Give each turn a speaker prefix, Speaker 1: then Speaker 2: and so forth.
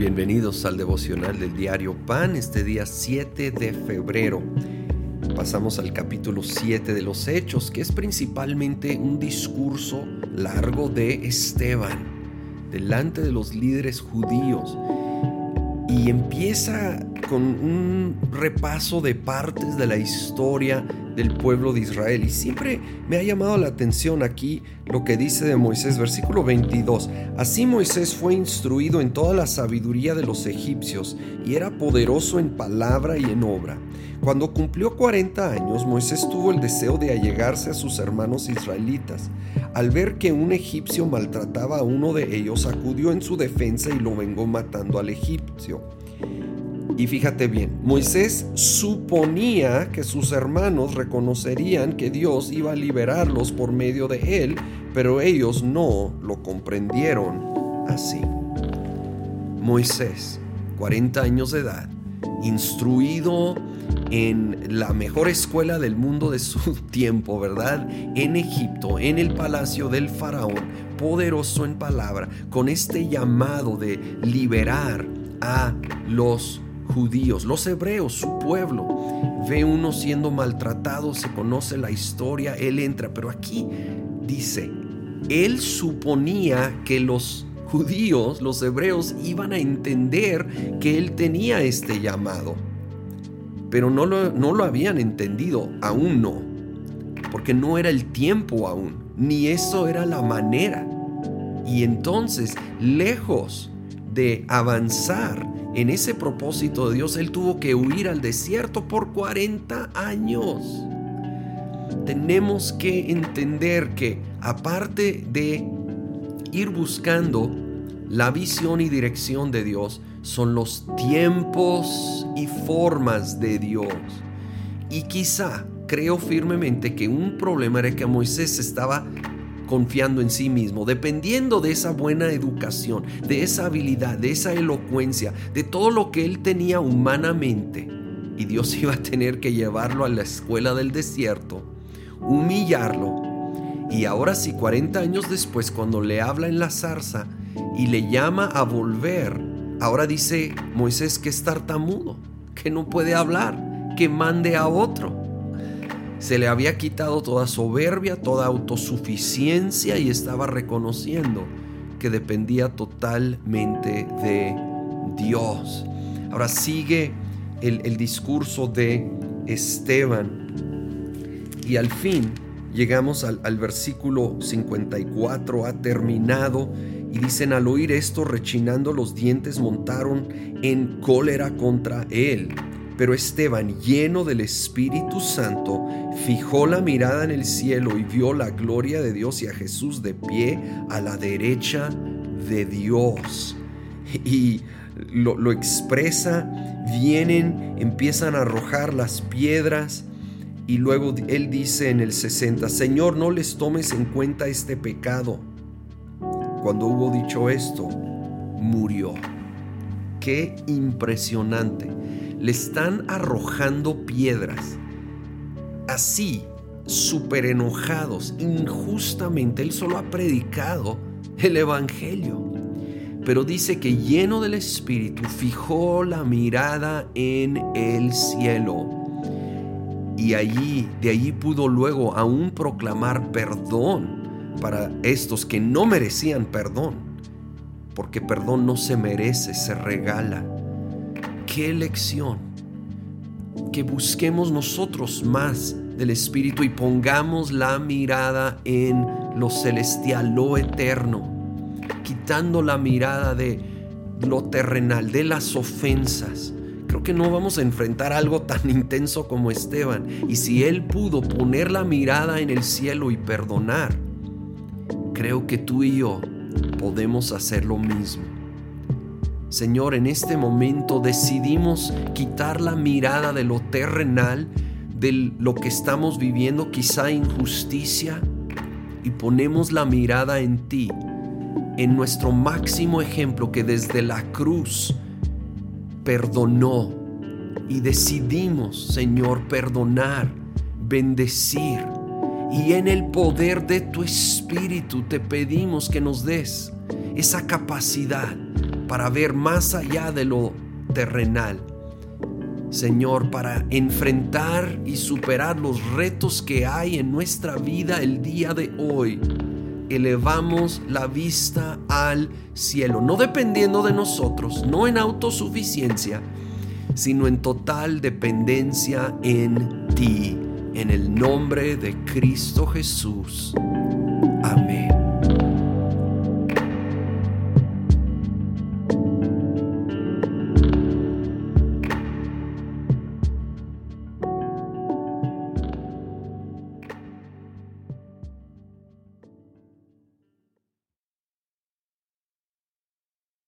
Speaker 1: Bienvenidos al devocional del diario Pan, este día 7 de febrero. Pasamos al capítulo 7 de los Hechos, que es principalmente un discurso largo de Esteban, delante de los líderes judíos. Y empieza con un repaso de partes de la historia del pueblo de Israel. Y siempre me ha llamado la atención aquí lo que dice de Moisés, versículo 22. Así Moisés fue instruido en toda la sabiduría de los egipcios y era poderoso en palabra y en obra. Cuando cumplió 40 años, Moisés tuvo el deseo de allegarse a sus hermanos israelitas. Al ver que un egipcio maltrataba a uno de ellos, acudió en su defensa y lo vengó matando al egipcio. Y fíjate bien, Moisés suponía que sus hermanos reconocerían que Dios iba a liberarlos por medio de él, pero ellos no lo comprendieron así. Moisés, 40 años de edad, instruido en la mejor escuela del mundo de su tiempo, ¿verdad? En Egipto, en el palacio del faraón, poderoso en palabra, con este llamado de liberar a los judíos, los hebreos, su pueblo. Ve uno siendo maltratado, se conoce la historia, él entra, pero aquí dice, él suponía que los judíos, los hebreos, iban a entender que él tenía este llamado, pero no lo, no lo habían entendido, aún no, porque no era el tiempo aún, ni eso era la manera. Y entonces, lejos de avanzar en ese propósito de Dios, Él tuvo que huir al desierto por 40 años. Tenemos que entender que aparte de ir buscando la visión y dirección de Dios, son los tiempos y formas de Dios. Y quizá creo firmemente que un problema era que Moisés estaba confiando en sí mismo, dependiendo de esa buena educación, de esa habilidad, de esa elocuencia, de todo lo que él tenía humanamente. Y Dios iba a tener que llevarlo a la escuela del desierto, humillarlo. Y ahora sí, 40 años después, cuando le habla en la zarza y le llama a volver, ahora dice Moisés que es tartamudo, que no puede hablar, que mande a otro. Se le había quitado toda soberbia, toda autosuficiencia y estaba reconociendo que dependía totalmente de Dios. Ahora sigue el, discurso de Esteban y al fin llegamos al, al versículo 54, ha terminado y dicen al oír esto rechinando los dientes montaron en cólera contra él pero Esteban, lleno del Espíritu Santo, fijó la mirada en el cielo y vio la gloria de Dios y a Jesús de pie a la derecha de Dios. Y lo, expresa, vienen, empiezan a arrojar las piedras. Y luego él dice en el 60, Señor, no les tomes en cuenta este pecado. Cuando hubo dicho esto, murió. Qué impresionante le están arrojando piedras. Así, súper enojados, injustamente, él solo ha predicado el Evangelio. Pero dice que lleno del Espíritu fijó la mirada en el cielo. Y allí, de allí pudo luego aún proclamar perdón para estos que no merecían perdón. Porque perdón no se merece, se regala qué lección. Que busquemos nosotros más del Espíritu y pongamos la mirada en lo celestial, lo eterno, quitando la mirada de lo terrenal, de las ofensas. Creo que no vamos a enfrentar algo tan intenso como Esteban. Y si él pudo poner la mirada en el cielo y perdonar, creo que tú y yo podemos hacer lo mismo. Señor, en este momento decidimos quitar la mirada de lo terrenal, de lo que estamos viviendo, quizá injusticia, y ponemos la mirada en ti, en nuestro máximo ejemplo que desde la cruz perdonó. Y decidimos, Señor, perdonar, bendecir. Y en el poder de tu Espíritu te pedimos que nos des esa capacidad para ver más allá de lo terrenal. Señor, para enfrentar y superar los retos que hay en nuestra vida el día de hoy, elevamos la vista al cielo, no dependiendo de nosotros, no en autosuficiencia, sino en total dependencia en ti, en el nombre de Cristo Jesús.